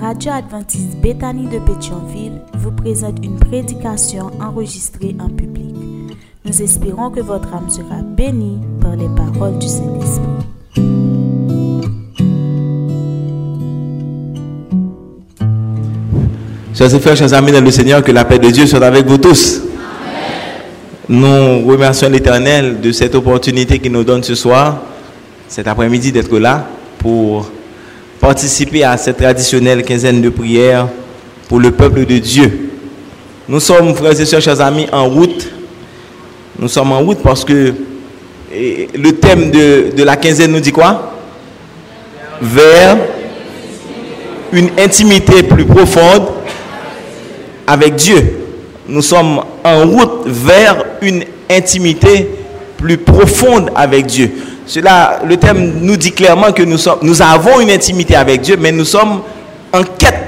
radio adventiste Bethany de Pétionville vous présente une prédication enregistrée en public. Nous espérons que votre âme sera bénie par les paroles du Saint-Esprit. Chers frères, chers amis dans le Seigneur, que la paix de Dieu soit avec vous tous. Nous remercions l'Éternel de cette opportunité qu'il nous donne ce soir, cet après-midi, d'être là pour participer à cette traditionnelle quinzaine de prières pour le peuple de Dieu. Nous sommes, frères et sœurs, chers amis, en route. Nous sommes en route parce que le thème de, de la quinzaine nous dit quoi? Vers une intimité plus profonde avec Dieu. Nous sommes en route vers une intimité plus profonde avec Dieu. Cela, le thème nous dit clairement que nous, nous avons une intimité avec Dieu, mais nous sommes en quête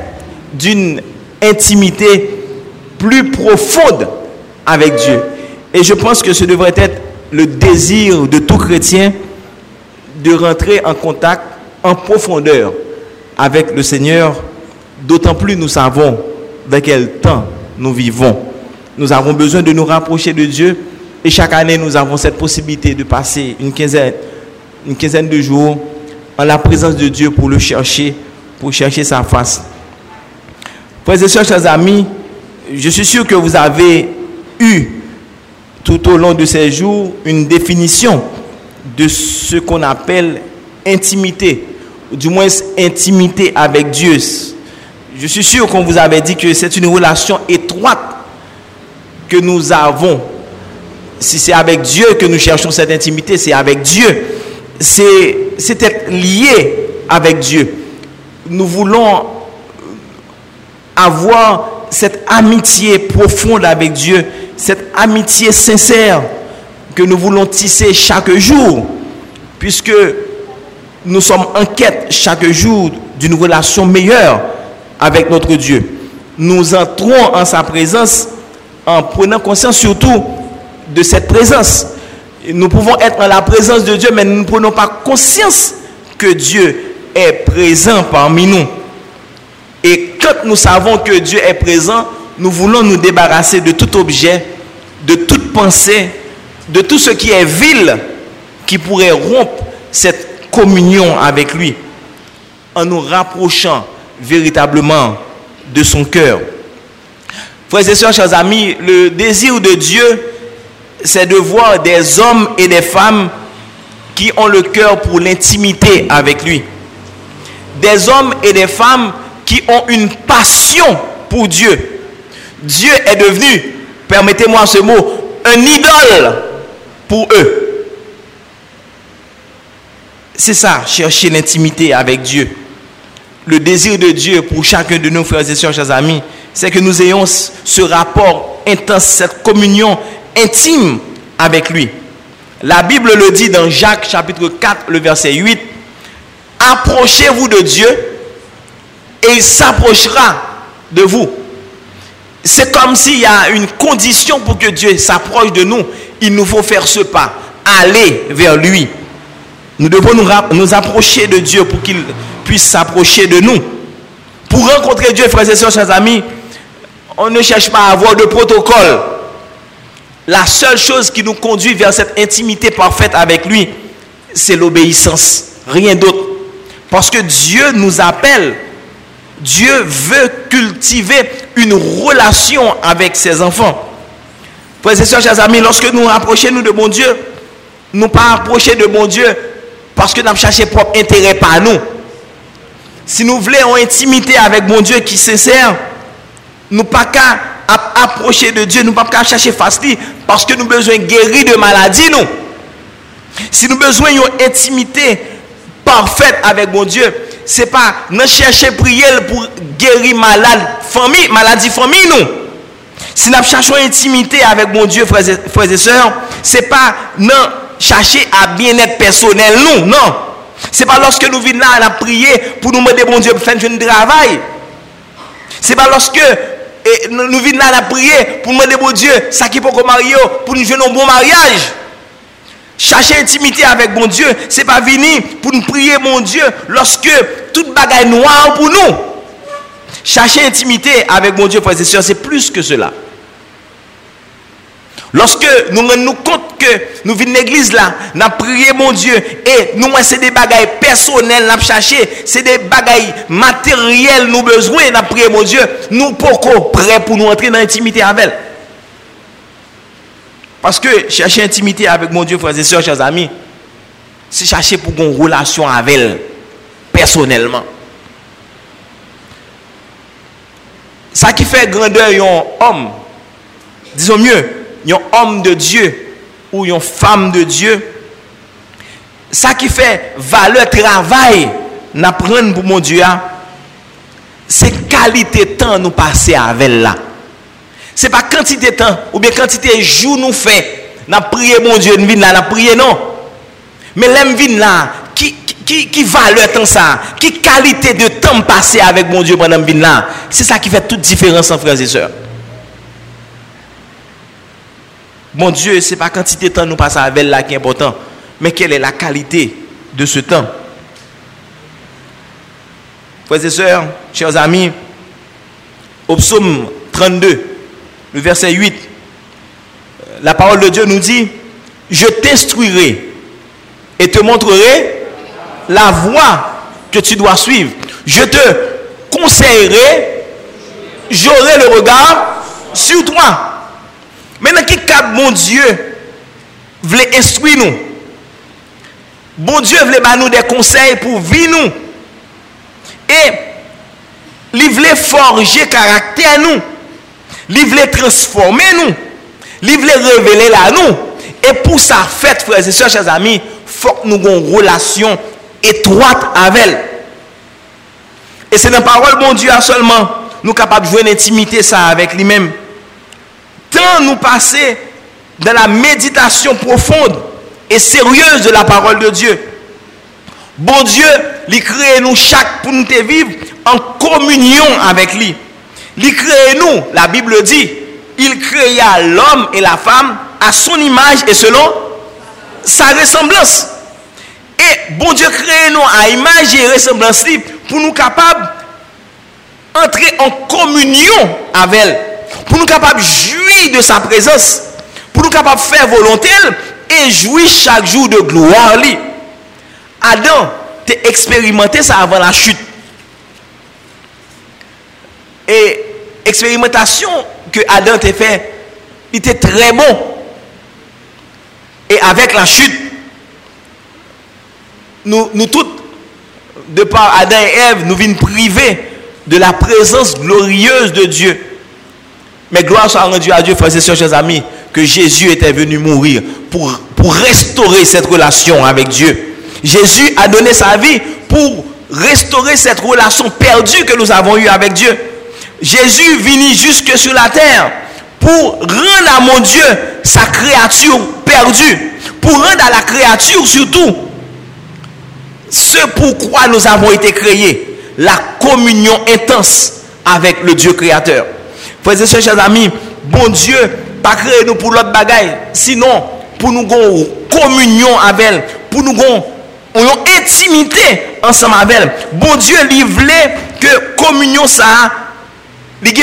d'une intimité plus profonde avec Dieu. Et je pense que ce devrait être le désir de tout chrétien de rentrer en contact en profondeur avec le Seigneur, d'autant plus nous savons dans quel temps nous vivons. Nous avons besoin de nous rapprocher de Dieu et chaque année nous avons cette possibilité de passer une quinzaine, une quinzaine de jours en la présence de Dieu pour le chercher, pour chercher sa face. Frères et sœurs, chers amis, je suis sûr que vous avez eu tout au long de ces jours une définition de ce qu'on appelle intimité, ou du moins intimité avec Dieu. Je suis sûr qu'on vous avait dit que c'est une relation étroite que nous avons. Si c'est avec Dieu que nous cherchons cette intimité, c'est avec Dieu. C'est être lié avec Dieu. Nous voulons avoir cette amitié profonde avec Dieu, cette amitié sincère que nous voulons tisser chaque jour, puisque nous sommes en quête chaque jour d'une relation meilleure avec notre Dieu. Nous entrons en sa présence en prenant conscience surtout de cette présence. Nous pouvons être en la présence de Dieu, mais nous ne prenons pas conscience que Dieu est présent parmi nous. Et quand nous savons que Dieu est présent, nous voulons nous débarrasser de tout objet, de toute pensée, de tout ce qui est vil qui pourrait rompre cette communion avec lui en nous rapprochant véritablement de son cœur. Frères et sœurs, chers amis, le désir de Dieu, c'est de voir des hommes et des femmes qui ont le cœur pour l'intimité avec lui. Des hommes et des femmes qui ont une passion pour Dieu. Dieu est devenu, permettez-moi ce mot, un idole pour eux. C'est ça, chercher l'intimité avec Dieu. Le désir de Dieu pour chacun de nos frères et sœurs, chers amis, c'est que nous ayons ce rapport intense, cette communion intime avec lui. La Bible le dit dans Jacques chapitre 4, le verset 8. Approchez-vous de Dieu et il s'approchera de vous. C'est comme s'il y a une condition pour que Dieu s'approche de nous. Il nous faut faire ce pas, aller vers lui. Nous devons nous, nous approcher de Dieu pour qu'il puisse s'approcher de nous. Pour rencontrer Dieu, frères et sœurs, chers amis, on ne cherche pas à avoir de protocole. La seule chose qui nous conduit vers cette intimité parfaite avec lui, c'est l'obéissance. Rien d'autre. Parce que Dieu nous appelle Dieu veut cultiver une relation avec ses enfants. Frères et sœurs, chers amis, lorsque nous rapprochons de bon Dieu, nous pas approcher de bon Dieu parce que nous cherchons propre intérêt par nous. Si nous voulons une intimité avec bon Dieu qui est sincère, nous pas qu'à approcher de Dieu, nous pas qu'à chercher facile parce que nous avons besoin de guérir de maladie, nous. Si nous avons besoin d'une intimité parfaite avec bon Dieu, c'est pas nous chercher prier pour guérir malade famille, maladie famille nous. Si nous cherchons intimité avec mon Dieu, frères et, sœurs, c'est pas nous chercher à bien-être personnel nous, non. C'est pas lorsque nous venons à prier pour nous demander bon Dieu pour faire un travail. C'est pas lorsque et, nous venons à prier pour demander bon Dieu ça qui peut marier pour nous jouer un bon mariage. Chercher intimité avec mon Dieu, c'est pas venir pour nous prier mon Dieu lorsque toute bagaille noire pour nous. Chercher intimité avec mon Dieu, frères et sœurs, c'est plus que cela. Lorsque nous rendons compte que nous venons l'église là, nous avons prié mon Dieu et nous c'est des bagailles personnelles, nous avons cherché, c'est des bagailles matérielles, nous besoin, nous avons prié mon Dieu, nous pourquoi prêts pour nous entrer dans l'intimité avec elle. Parce que chercher intimité avec mon Dieu, frères et sœurs, chers amis, c'est chercher pour une relation avec elle, personnellement. Ça qui fait grandeur un homme, disons mieux, un homme de Dieu ou une femme de Dieu, ça qui fait valeur travail, n'apprendre pour mon Dieu, hein? C'est qualité de temps nous passer avec là. Ce n'est pas quantité de temps ou bien quantité de jours nous fait. N'a prié mon Dieu, nous là, prié non. Mais l'aime là, qui, qui, qui valeur temps ça, qui qualité de temps passé avec mon Dieu pendant vin là, c'est ça qui fait toute différence en frères et sœurs. Mon Dieu, ce n'est pas quantité de temps nous passons avec là qui est important, mais quelle est la qualité de ce temps? Frères et sœurs, chers amis, au psaume 32, le verset 8, la parole de Dieu nous dit, je t'instruirai et te montrerai la voie que tu dois suivre. Je te conseillerai, j'aurai le regard sur toi. Maintenant, qui cap mon Dieu voulait instruire nous? Bon Dieu voulait nous des conseils pour vivre nous. Et il voulait forger caractère nous. Il voulait transformer nous. Il voulait révéler la nous. Et pour ça, fait, frères et sœurs, chers amis, il faut que nous ayons une relation étroite avec elle. Et c'est la parole, bon Dieu, seulement, nous sommes capables de jouer une intimité ça avec lui-même tant nous passer dans la méditation profonde et sérieuse de la parole de Dieu. Bon Dieu, il crée nous chaque pour nous vivre en communion avec lui. Il crée nous, la Bible dit, il créa l'homme et la femme à son image et selon sa ressemblance. Et bon Dieu crée nous à image et ressemblance pour nous capables d'entrer en communion avec elle pour nous capables de jouir de sa présence, pour nous capables de faire volonté et jouir chaque jour de gloire. Adam, tu expérimenté ça avant la chute. Et expérimentation que Adam t'a fait, il était très bon. Et avec la chute, nous, nous tous, de par Adam et Ève, nous venons priver de la présence glorieuse de Dieu. Mais gloire soit rendue à Dieu, frères et sœurs, chers amis, que Jésus était venu mourir pour, pour restaurer cette relation avec Dieu. Jésus a donné sa vie pour restaurer cette relation perdue que nous avons eue avec Dieu. Jésus venu jusque sur la terre pour rendre à mon Dieu sa créature perdue, pour rendre à la créature surtout ce pourquoi nous avons été créés, la communion intense avec le Dieu créateur. Frères et sœurs, chers amis, bon Dieu, pas créé nous pour l'autre bagaille. Sinon, pour nous avoir communion avec elle, pour nous avoir une intimité ensemble avec. Bon Dieu, il voulait que communion ça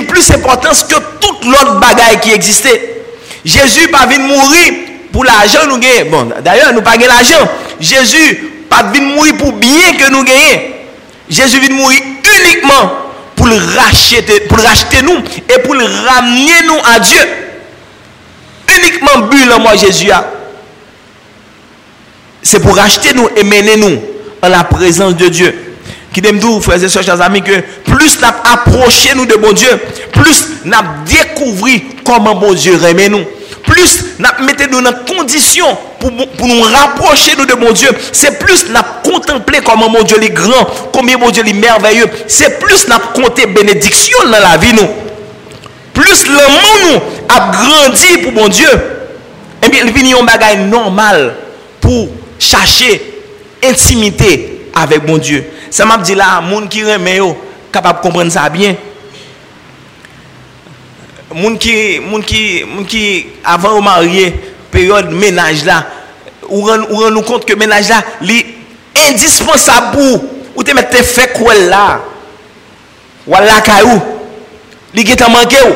plus d'importance que toute l'autre bagaille qui existait. Jésus pas venu mourir pour l'argent nous gagner. Bon, d'ailleurs, nous pas l'argent. Jésus pas venu mourir pour bien que nous gagnons. Jésus venu mourir uniquement pour le racheter, pour racheter nous et pour le ramener nous à Dieu. Uniquement but moi Jésus a. C'est pour racheter nous et mener nous en la présence de Dieu. Qui nous, frères et sœurs, chers amis, que plus nous approché nous de bon Dieu, plus nous découvert comment bon Dieu remet nous plus nous mettons dans condition pour, pour nous rapprocher de mon Dieu. C'est plus nous contempler comment mon Dieu est grand, combien mon Dieu est merveilleux. C'est plus nous compter bénédiction dans la vie nous. Plus l'amour nous a grandi pour mon Dieu. Et eh bien, il vient un bagage normal pour chercher intimité avec mon Dieu. Ça m'a dit là, monde qui remet capable de comprendre ça bien moun qui moun qui moun qui avant de marier période ménage là ou rend nous compte que ménage là est indispensable pour ou te mettre fait quoi là Wala kayou. Li qui t'a manqué ou?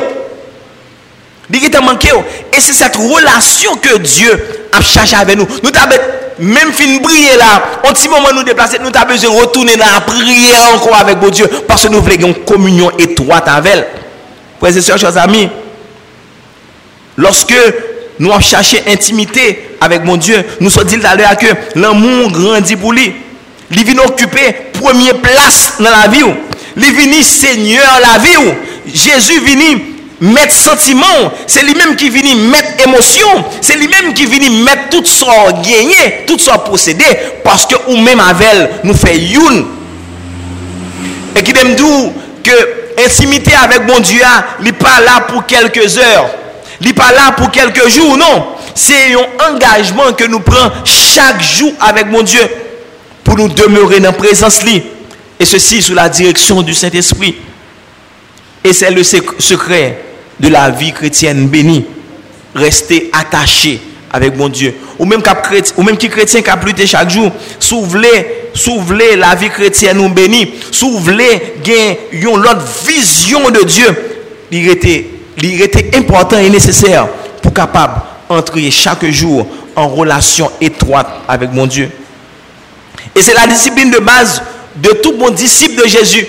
Li qui t'a manqué ou? Et c'est cette relation que Dieu a cherché avec nous. Nous t'avons même fin briller là, un petit moment nous déplacer, nous avons besoin de retourner dans la prière encore avec mon Dieu parce que nous voulons une communion étroite avec elle. Frères et sœurs, chers amis, lorsque nous avons cherché intimité avec mon Dieu, nous sommes dit à l'heure que l'amour grandit pour lui. Il vient occuper première place dans la vie. Il vient Seigneur la vie. Jésus vient mettre sentiment, c'est lui-même qui vient mettre émotion, c'est lui-même qui vient mettre tout son gagné, tout son possédé, parce que ou même avec nous fait une. Et qui me dit que intimité avec mon Dieu, n'est pas là pour quelques heures, n'est pas là pour quelques jours, non. C'est un engagement que nous prenons chaque jour avec mon Dieu pour nous demeurer dans la présence. Et ceci sous la direction du Saint-Esprit. Et c'est le secret de la vie chrétienne bénie. Rester attaché avec mon Dieu. Ou même, ou même qui chrétien qui a plus chaque jour, souvelez, la vie chrétienne bénie, souvelez une autre vision de Dieu. Il était important et nécessaire pour capable entrer chaque jour en relation étroite avec mon Dieu. Et c'est la discipline de base de tout bon disciple de Jésus.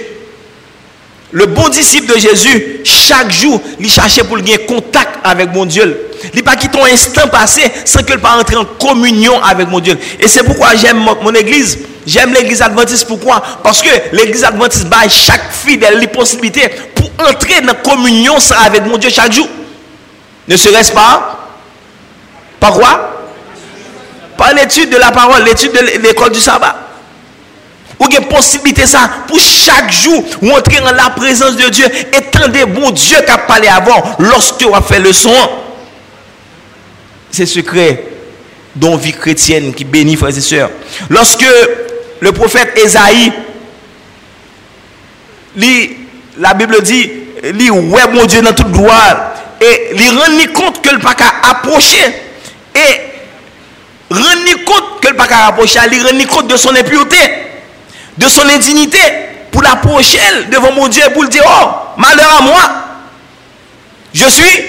Le bon disciple de Jésus, chaque jour, il cherchait pour gagner contact avec mon Dieu. Il n'a pas quitté un instant passé sans qu'il pas entrer en communion avec mon Dieu. Et c'est pourquoi j'aime mon église. J'aime l'église adventiste. Pourquoi? Parce que l'église adventiste bat chaque fidèle les possibilités pour entrer dans la communion avec mon Dieu chaque jour. Ne serait-ce pas? Par quoi? Par l'étude de la parole, l'étude de l'école du sabbat. Ou une possibilité ça pour chaque jour entrer dans la présence de Dieu et tendre bon Dieu qui a parlé avant lorsque on a fait le son. C'est secret dont vie chrétienne qui bénit frères et sœurs. Lorsque le prophète Esaïe la Bible dit, lit ouais mon Dieu dans toute gloire et il rend compte que le pas approcher et rend compte que le pas approcher, il rend compte de son impureté de son indignité pour l'approcher devant mon Dieu pour le dire, oh, malheur à moi, je suis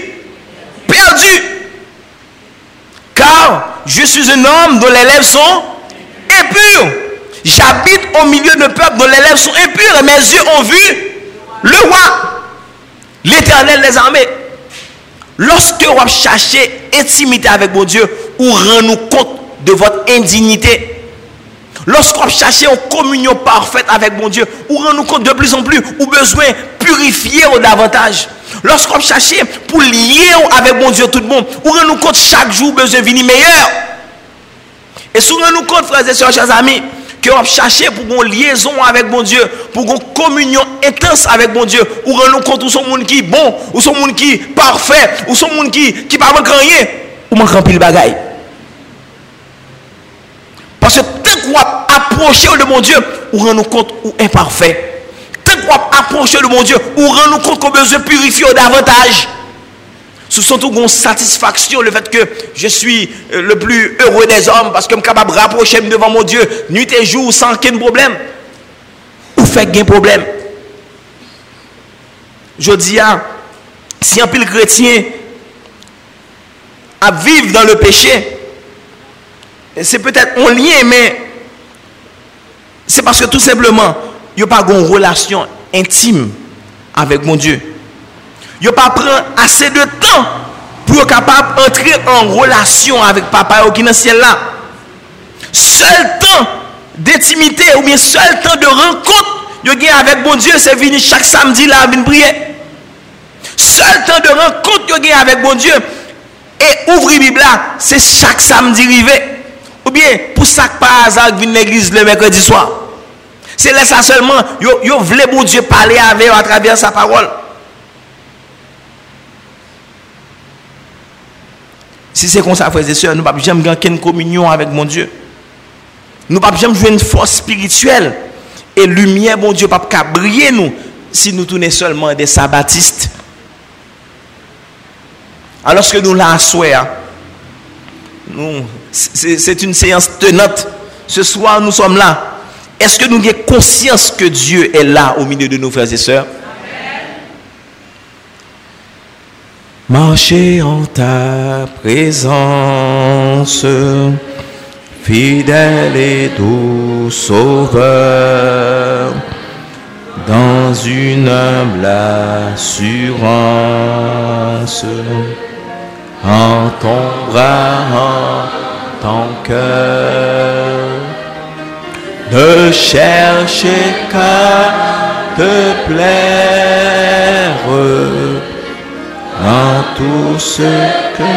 perdu. Car je suis un homme dont les lèvres sont impures. J'habite au milieu de peuple dont les lèvres sont impures et mes yeux ont vu le roi, l'éternel des armées. Lorsque vous cherchez intimité avec mon Dieu, ou rend-nous compte de votre indignité, Lorsqu'on cherche une communion parfaite avec mon Dieu, ou rend nous compte de plus en plus, ou besoin purifier davantage. Lorsqu'on cherche pour lier avec mon Dieu tout le monde, ou rend nous compte chaque jour besoin de venir meilleur. Et si nous compte, frères et sœurs, chers amis, que on cherche pour une liaison avec mon Dieu, pour une communion intense avec mon Dieu, ou rend nous compte où sont monde qui bon, où sont monde qui parfait, où sont monde qui qui pas rien, ou manque remplir le bagaille. Parce que tant qu'on approcher de mon Dieu, ou rend nous compte ou imparfait. Tant qu'on approcher de mon Dieu, ou rend nous compte qu'on besoin purifier davantage. Ce sont tout une satisfaction le fait que je suis euh, le plus heureux des hommes parce que je suis capable de rapprocher devant mon Dieu nuit et jour sans aucun problème. Ou fait un problème. Je dis, si un pile chrétien à vivre dans le péché, c'est peut-être un lien, mais c'est parce que tout simplement, il n'y a pas une relation intime avec mon Dieu. Il n'y pas pris assez de temps pour être capable d'entrer en relation avec papa qui est dans le ciel là. Seul temps d'intimité ou bien seul temps de rencontre avec mon Dieu, c'est venir chaque samedi là, venir prier. Seul temps de rencontre avec mon Dieu et ouvrir la Bible c'est chaque samedi arrivé. Ou bien, pour ça que par hasard, vient l'église le mercredi soir. C'est là ça seulement, vous voulez bon Dieu parler avec à travers sa parole. Si c'est comme ça, frères et sœurs, nous ne pouvons jamais gagner une communion avec mon Dieu. Nous ne pouvons jamais jouer une force spirituelle. Et lumière, mon Dieu, pas briller nous si nous tournons seulement des sabbatistes. Alors que nous l'avons c'est une séance tenante. Ce soir, nous sommes là. Est-ce que nous avons conscience que Dieu est là au milieu de nos frères et sœurs? Marcher en ta présence, fidèle et doux sauveur, dans une humble assurance en ton bras, en ton cœur. Ne cherchez qu'à te plaire en tout ce que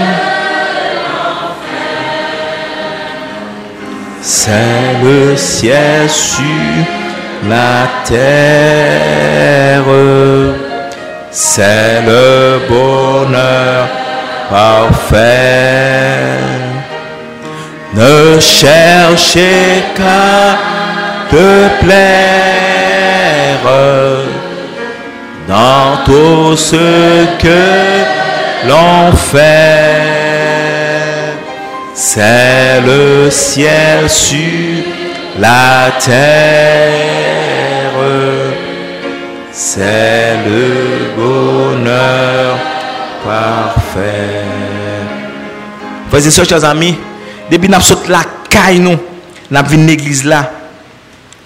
c'est le ciel sur la terre, c'est le bonheur parfait. Ne cherchez qu'à te plaire dans tout ce que l'on fait. C'est le ciel sur la terre. C'est le bonheur parfait. Frères et sœurs, chers amis, depuis nous la caille, nous, nous venons l'église là,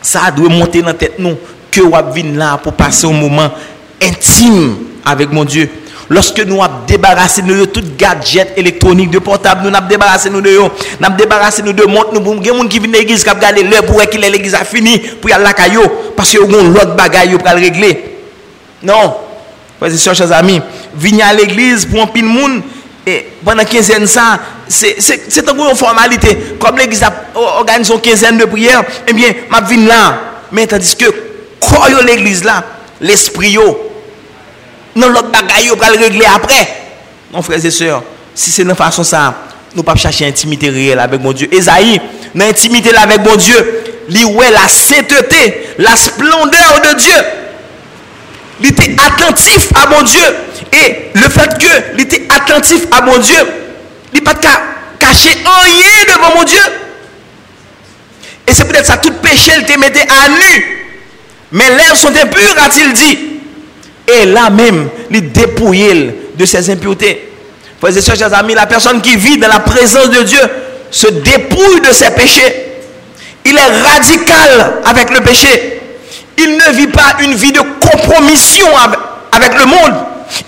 ça doit monter dans la tête nous, que nous venons là pour passer un moment intime avec mon Dieu. Lorsque nous avons débarrassé nous de tout gadget électronique, de portable, nous avons débarrassé nous de nous avons débarrassé nous de montre, nous avons gens qui viennent à l'église qui regarder l'heure pour que l'église a fini, pour y aller à la caillou, parce que y a l'autre bagaille pour le régler. Non. Frères et chers amis, venir à l'église pour un pile monde, et pendant 15 ans, ça, c'est une formalité. Comme l'église organise une quinzaine de prières, eh bien, je viens là. Mais tandis que, quoi l'église là, l'esprit, non l'autre bagaille, on va le régler après. Mon frères et sœurs, si c'est de façon ça, nous pas chercher intimité réelle avec mon Dieu. Esaïe, dans intimité avec mon Dieu, ouais la sainteté, la splendeur de Dieu. Il était attentif à mon Dieu. Et le fait que il était attentif à mon Dieu, il n'a pas caché rien devant mon Dieu. Et c'est peut-être ça, tout péché, il te mettait à nu. Mais l'air sont impurs, a-t-il dit. Et là même, il dépouille de ses impuretés. Frères et chers amis, la personne qui vit dans la présence de Dieu se dépouille de ses péchés. Il est radical avec le péché. Il ne vit pas une vie de compromission avec le monde.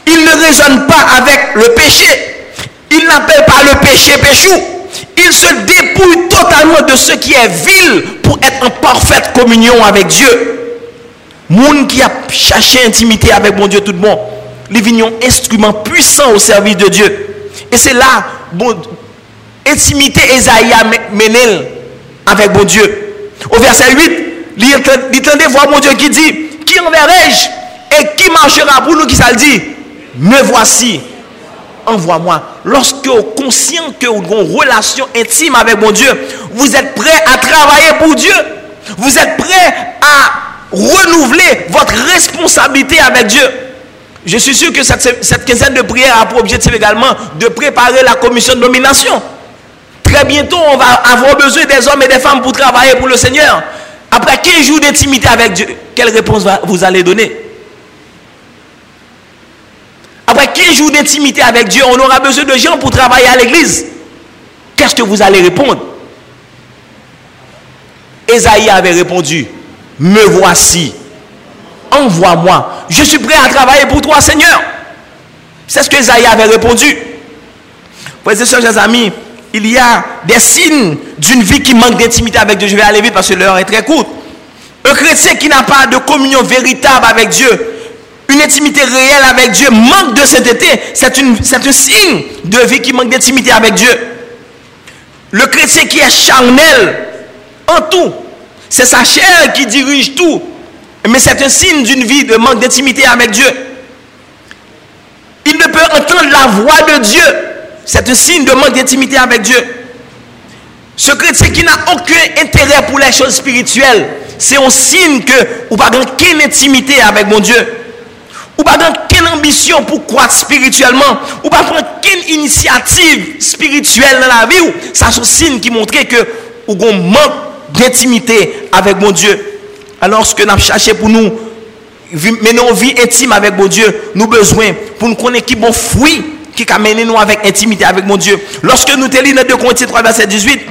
Il ne raisonne pas avec le péché. Il n'appelle pas le péché péchou. Il se dépouille totalement de ce qui est vil pour être en parfaite communion avec Dieu. Moun qui a cherché intimité avec mon Dieu tout monde, les vignons instruments puissants au service de Dieu. Et c'est là, bon, intimité Esaïe menel avec mon Dieu. Au verset 8, il entendait voir mon Dieu qui dit, qui enverrai-je et qui marchera pour nous qui ça le dit? Me voici, envoie-moi. Lorsque vous êtes conscient que vous avez une relation intime avec mon Dieu, vous êtes prêt à travailler pour Dieu. Vous êtes prêt à renouveler votre responsabilité avec Dieu. Je suis sûr que cette, quinzaine de prières a pour objectif également de préparer la commission de nomination. Très bientôt, on va avoir besoin des hommes et des femmes pour travailler pour le Seigneur. Après 15 jours d'intimité avec Dieu, quelle réponse vous allez donner? Après 15 jours d'intimité avec Dieu, on aura besoin de gens pour travailler à l'église. Qu'est-ce que vous allez répondre? Esaïe avait répondu, me voici, envoie-moi. Je suis prêt à travailler pour toi, Seigneur. C'est ce que Isaïe avait répondu. Frères chers amis, il y a des signes d'une vie qui manque d'intimité avec Dieu. Je vais aller vite parce que l'heure est très courte. Un chrétien qui n'a pas de communion véritable avec Dieu, une intimité réelle avec Dieu, manque de sainteté, c'est un signe de vie qui manque d'intimité avec Dieu. Le chrétien qui est charnel en tout, c'est sa chair qui dirige tout. Mais c'est un signe d'une vie de manque d'intimité avec Dieu. Il ne peut entendre la voix de Dieu. C'est un signe de manque d'intimité avec Dieu. Ce chrétien qui n'a aucun intérêt pour les choses spirituelles, c'est un signe que ou pas aucune intimité avec mon Dieu. Ou pas aucune ambition pour croître spirituellement. Ou pas aucune initiative spirituelle dans la vie. Ça, c'est un signe qui montre que ou manque d'intimité avec mon Dieu. Alors, ce que nous cherché pour nous, mener une vie intime avec mon Dieu, nous besoin pour nous connaître qui bon fruit qui a mené nous avec intimité avec mon Dieu. Lorsque nous lisons dans 2 Corinthiens 3, verset 18,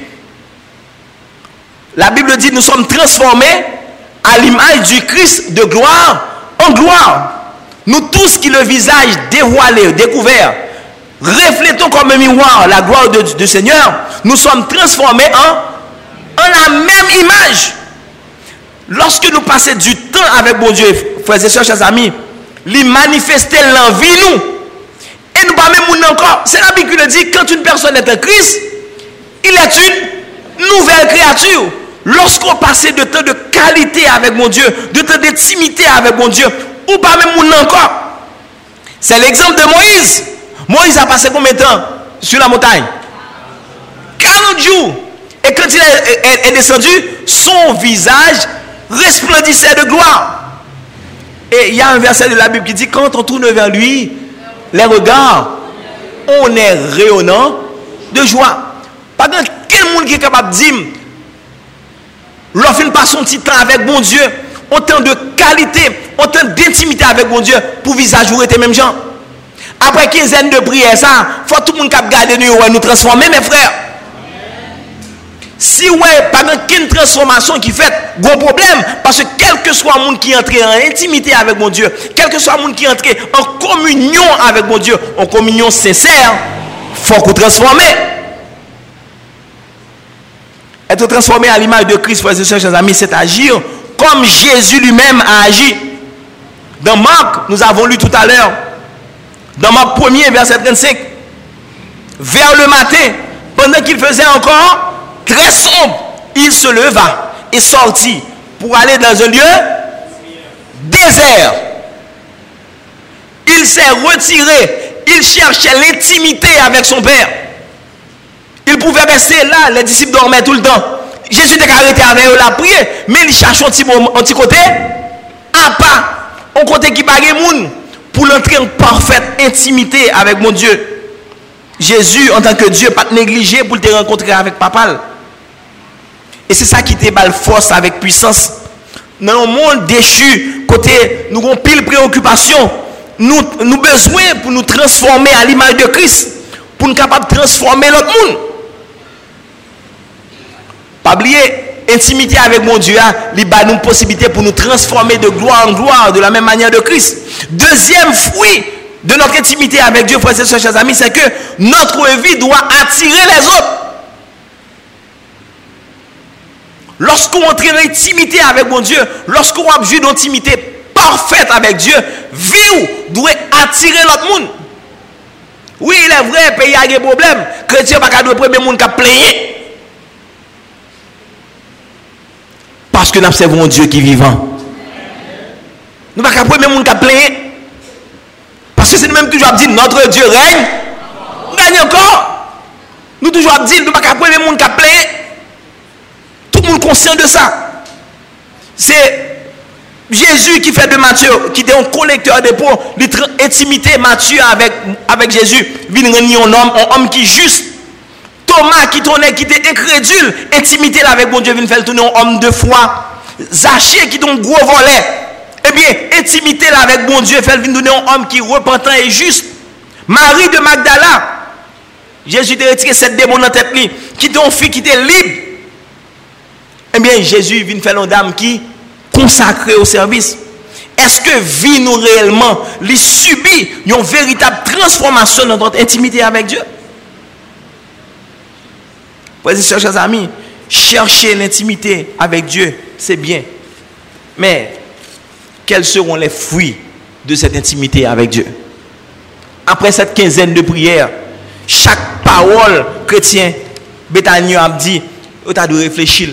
la Bible dit nous sommes transformés à l'image du Christ de gloire en gloire. Nous tous qui le visage dévoilé, découvert, reflétons comme un miroir la gloire du Seigneur, nous sommes transformés en, en la même image. Lorsque nous passons du temps avec mon Dieu, frères et sœurs, chers amis, lui manifester l'envie nous. Et nous pas même encore. C'est la Bible qui dit, quand une personne est en Christ, il est une nouvelle créature. Lorsqu'on passe de temps de qualité avec mon Dieu, de temps d'intimité avec mon Dieu, ou pas même mon encore. C'est l'exemple de Moïse. Moïse a passé combien de temps sur la montagne? 40 jours. Et quand il est descendu, son visage resplendissait de gloire. Et il y a un verset de la Bible qui dit, quand on tourne vers lui, les regards, on est rayonnant de joie. Pas quel monde qui est capable de dire, Lorsqu'il passe son petit temps avec bon Dieu, autant de qualité, autant d'intimité avec bon Dieu, pour visage ou être même gens. Après 15 ans de prière, ça, faut tout le monde qui garder nous, nous transformer, mes frères. Si ouais, pendant qu'une transformation qui fait, gros problème, parce que quel que soit le monde qui entre en intimité avec mon Dieu, quel que soit le monde qui entre en communion avec mon Dieu, en communion sincère, faut qu'on transforme. Être transformé à l'image de Christ, frères et sœurs, chers amis, c'est agir comme Jésus lui-même a agi. Dans Marc, nous avons lu tout à l'heure, dans Marc 1er, verset 35, vers le matin, pendant qu'il faisait encore très sombre, il se leva et sortit pour aller dans un lieu désert. Il s'est retiré, il cherchait l'intimité avec son Père. Il pouvait rester là, les disciples dormaient tout le temps. Jésus était arrêté avec eux la prière, mais il cherchait un petit, un côté, à pas, un côté qui paraît moun, pour l'entrer en parfaite intimité avec mon Dieu. Jésus, en tant que Dieu, pas négligé pour te rencontrer avec papa. Et c'est ça qui te balle force avec puissance. Dans un monde déchu, côté, nous avons pile préoccupation. Nous, nous besoin pour nous transformer à l'image de Christ. Pour nous capables de transformer l'autre monde. Pas oublier, intimité avec mon Dieu, il a une possibilité pour nous transformer de gloire en gloire de la même manière de Christ. Deuxième fruit de notre intimité avec Dieu, frères et sœurs, chers amis, c'est que notre vie doit attirer les autres. Lorsqu'on entre en intimité avec mon Dieu, lorsqu'on a besoin d'intimité parfaite avec Dieu, vie doit attirer l'autre monde. Oui, il est vrai, pays a des problèmes. Chrétien pas le premier monde qui a plaigné. Parce que nous observons un Dieu qui est vivant. Nous pas le premier monde qui a plaigné. Parce que c'est nous-mêmes toujours dit notre Dieu règne. Gagne encore. Nous toujours dit nous pas le premier monde qui a plaigné le conscient de ça. C'est Jésus qui fait de Matthieu, qui était un collecteur de pots, intimité Matthieu avec, avec Jésus, vient un homme, un homme qui est juste. Thomas qui tournait, qui était incrédule, intimité avec bon Dieu, vient faire tourner un homme de foi. Zaché qui est un gros volet. Eh bien, intimité avec bon Dieu, fait venir donner un homme qui est repentant et juste. Marie de Magdala, Jésus a retiré cette démon dans tête, qui était une fille qui était libre eh bien, Jésus vient faire une dame qui consacrée au service. Est-ce que vie nous réellement, les subit une véritable transformation dans notre intimité avec Dieu? Et chers amis, chercher l'intimité avec Dieu, c'est bien. Mais quels seront les fruits de cette intimité avec Dieu? Après cette quinzaine de prières, chaque parole chrétien, Bethany a dit, tu as de réfléchir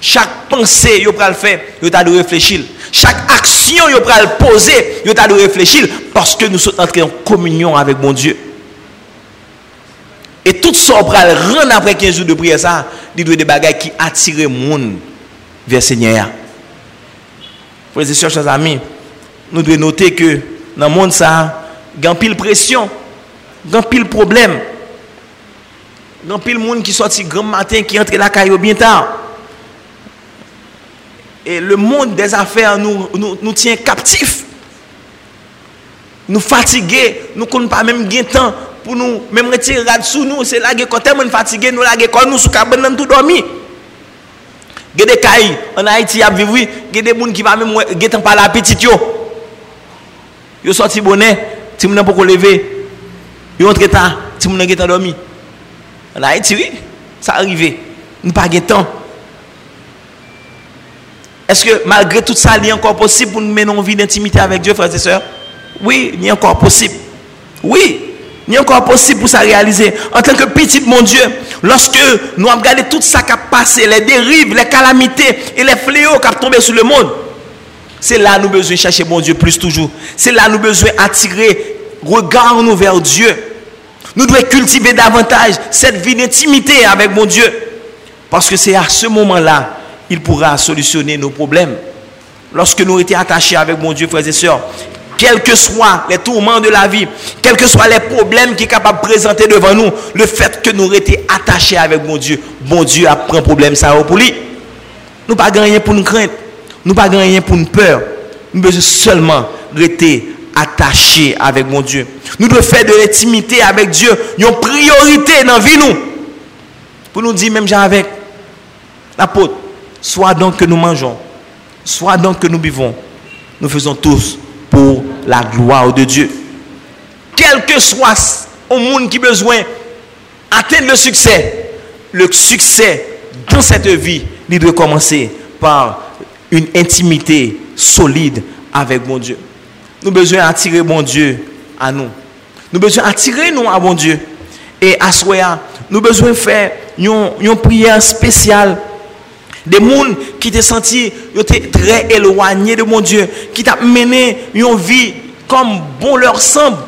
chaque pensée, vous le faire, vous avez réfléchir. Chaque action, vous le poser, vous avez réfléchir parce que nous sommes entrés en communion avec mon Dieu. Et tout ça, on rendre après 15 jours de prière, ça, il doit des bagages qui attirent le monde vers le Seigneur. Frères et chers amis, nous devons noter que dans le monde, ça, il y a pile pression, il y a problème. Il y a pile monde qui sortit grand matin, qui entre la caillou bien tard. Et le monde des affaires nous, nous, tient captifs. Nous fatigués, nous ne pas même gain temps pour nous, même retirer sous nous, c'est là que quand on fatigué, nous là quand nous sous cabane nous tout dormi. Il y a des cas en Haïti à vivre, il y a des gens qui va même pas la petite. Yo sorti bonnet, ti moun pas lever. Yo entre ta, ti moun getan dormi. En Haïti oui, ça arrive. Nous pas temps. Est-ce que malgré tout ça, il est encore possible pour nous mener une vie d'intimité avec Dieu, frères et sœurs? Oui, il est encore possible. Oui, il est encore possible pour ça réaliser. En tant que petit mon Dieu, lorsque nous avons regardé tout ça qui a passé, les dérives, les calamités et les fléaux qui ont tombé sur le monde, c'est là nous besoin chercher mon Dieu plus toujours. C'est là nous besoin attirer regard nous vers Dieu. Nous devons cultiver davantage cette vie d'intimité avec mon Dieu. Parce que c'est à ce moment-là il pourra solutionner nos problèmes. Lorsque nous étions attachés avec mon Dieu, frères et sœurs, quels que soient les tourments de la vie, quels que soient les problèmes qui sont capables de présenter devant nous, le fait que nous étions attachés avec mon Dieu, bon Dieu a pris un problème ça pour lui. Nous pas rien pour nous craindre, nous pas rien pour nous peur. Nous devons seulement rester attachés avec mon Dieu. Nous devons faire de l'intimité avec Dieu une priorité dans la vie nous. Pour nous dire même j'ai avec l'apôtre soit donc que nous mangeons, soit donc que nous buvons, nous faisons tous pour la gloire de Dieu. Quel que soit au monde qui besoin d'atteindre le succès, le succès dans cette vie, il doit commencer par une intimité solide avec mon Dieu. Nous besoin d'attirer mon Dieu à nous. Nous besoin d'attirer nous à mon Dieu. Et à moment nous besoin faire une prière spéciale des gens qui te senti très éloignés de mon Dieu, qui t'a mené une vie comme bon leur semble.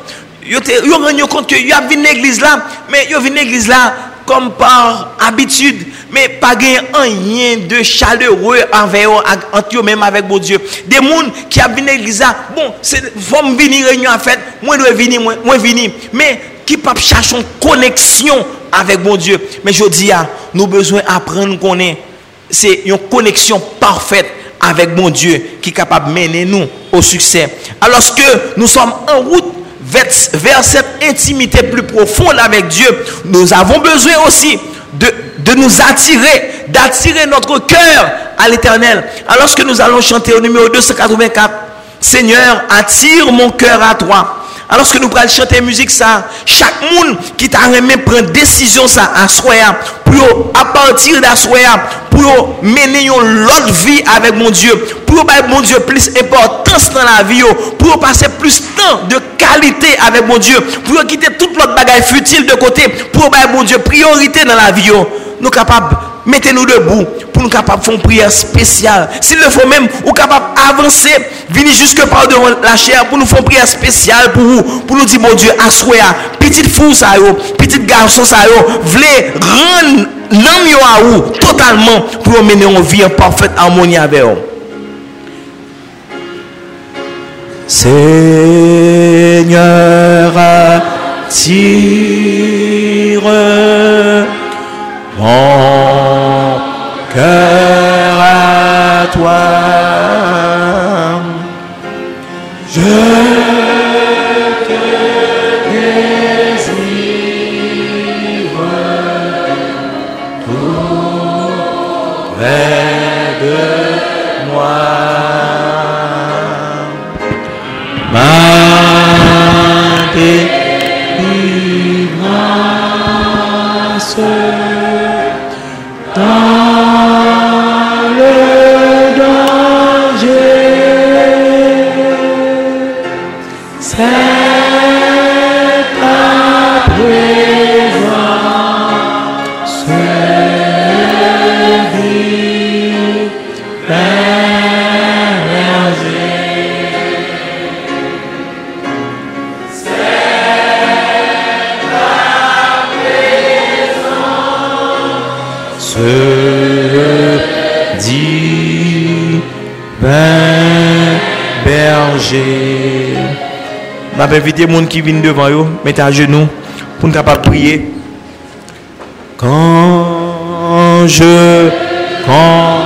Ils ont rendu compte que y a une église là, mais ils ont une église là comme par habitude, mais pas rien de chaleureux envers eux même avec mon Dieu. Des gens qui ont une église là, bon, c'est faut venir réunion en fait, moi je venir, moi venir, mais qui pas chercher une connexion avec mon Dieu. Mais je dis, nous besoin d'apprendre qu'on est c'est une connexion parfaite avec mon Dieu qui est capable de mener nous au succès. Alors que nous sommes en route vers, cette intimité plus profonde avec Dieu, nous avons besoin aussi de, de nous attirer, d'attirer notre cœur à l'éternel. Alors que nous allons chanter au numéro 284, Seigneur, attire mon cœur à toi. Alors que nous allons chanter musique ça, chaque monde qui t'a remis prendre décision ça à soi pour à partir d'assoir pour mener une autre vie avec mon Dieu, pour mon Dieu plus importance dans la vie, pour passer plus de temps de qualité avec mon Dieu, pour quitter toute l'autre bagaille futile de côté, pour mon Dieu priorité dans la vie. Nous capables mettez-nous debout pour nous capables faire une prière spéciale. S'il le faut même, ou capable d'avancer, venir jusque par devant la chair pour nous faire une prière spéciale pour vous, pour nous dire, mon Dieu, assoya, petite fou ça petit garçon ça voulez rendre l'homme à vous totalement pour mener une vie en parfaite harmonie avec vous. Seigneur, attire mon cœur à toi. Je Je vais inviter les gens qui viennent devant vous, mettez à genoux pour nous capable prier. Quand je quand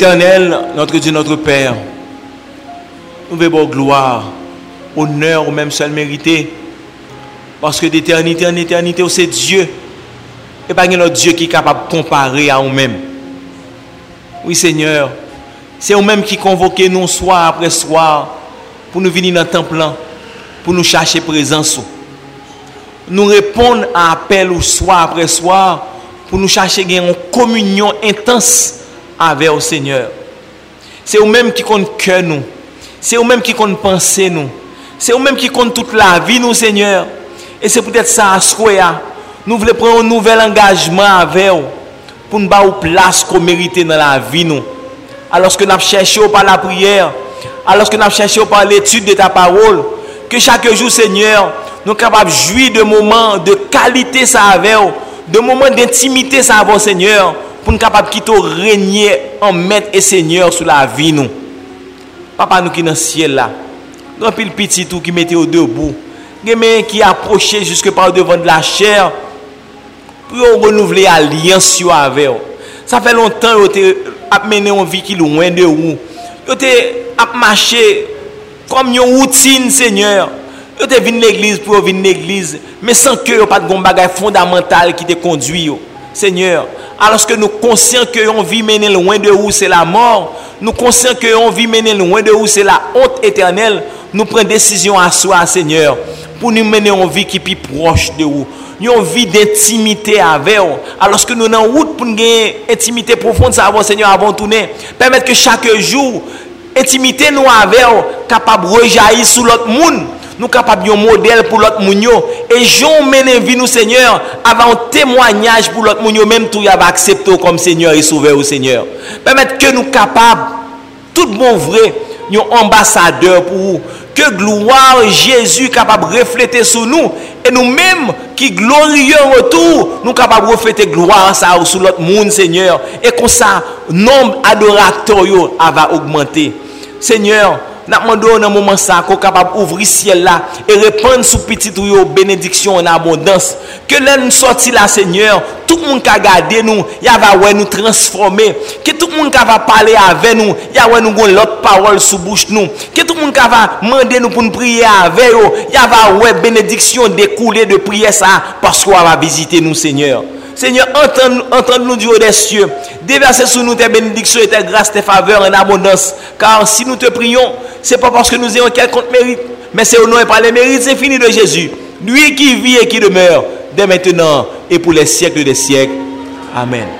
Éternel, notre Dieu, notre Père, nous voulons gloire, honneur ou même seul mérité. Parce que d'éternité en éternité, c'est Dieu. Et pas notre Dieu qui est capable de comparer à nous-mêmes. Oui, Seigneur. C'est nous-mêmes qui convoquons nous soir après soir pour nous venir dans le temple, pour nous chercher présence. Nous répondons à appel au soir après soir pour nous chercher une communion intense avec le Seigneur. C'est vous-même qui compte cœur nous. C'est vous-même qui compte penser nous. C'est vous-même qui compte toute la vie nous, Seigneur. Et c'est peut-être ça à ce Nous voulons prendre un nouvel engagement avec vous pour nous donner place qu'on mérite dans la vie nous. Alors que nous cherchons par la prière, alors que nous cherchons par l'étude de ta parole, que chaque jour, Seigneur, nous sommes capables de jouir de moments de qualité avec vous, de moments d'intimité avec Seigneur pou nou kapab ki tou renyen an met e seigneur sou la vi nou. Papa nou ki nan siel la, gran pil piti tou ki mette ou debou, gen men ki aproche juske par devan de la chèr, pou yo renouvle alians yo ave yo. Sa fe lontan yo te ap mene yon vi ki louen de ou, yo te ap mache kom yon routine seigneur, yo te vin l'eglise pou yo vin l'eglise, men san ke yo pat goun bagay fondamental ki te kondwi yo. Seigneur, alors que nous conscients que on vit mener loin de où c'est la mort, nous conscients que on vit mener loin de où c'est la honte éternelle, nous prenons décision à soi, Seigneur, pour nous mener une vie qui est proche de vous. Une vie d'intimité avec vous. Alors que nous sommes en route pour une intimité profonde, avant, Seigneur, avant tourner. Permettre que chaque jour, intimité nous avec capable de rejaillir sur l'autre monde nous capables de modèle pour l'autre monde et j'en mène vie nous Seigneur avant un témoignage pour l'autre monde même tout y va accepter comme Seigneur et sauveur au Seigneur. Permettre que nous capables tout bon vrai un ambassadeur pour vous. Que gloire Jésus capable de refléter sur nous. Et nous-mêmes qui glorieux retour nous capables de refléter gloire ça sur l'autre monde Seigneur. Et comme ça nombre adorateur va augmenter. Seigneur N'a demandé dans moment ça qu'on capable ouvrir ciel là et répandre sous petit tuyau bénédiction en abondance. Que là nous sorti là Seigneur, tout le monde qui garder nous, ya va ouais nous transformer. Que tout le monde qui va parler avec nous, ya ouais nous gon l'autre parole sous bouche nous. Que tout le monde qui va demander nous pour nous prier avec eux, ya va ouais bénédiction découler de prière ça parce qu'on va visiter nous Seigneur. Seigneur, entends-nous du haut des cieux. Déverse sur nous tes bénédictions et tes grâces, tes faveurs en abondance. Car si nous te prions, ce n'est pas parce que nous ayons quelconque mérite, mais c'est au nom et par les mérites infinis de Jésus. Lui qui vit et qui demeure dès maintenant et pour les siècles des siècles. Amen.